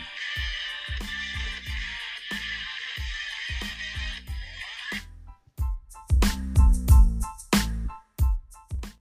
Música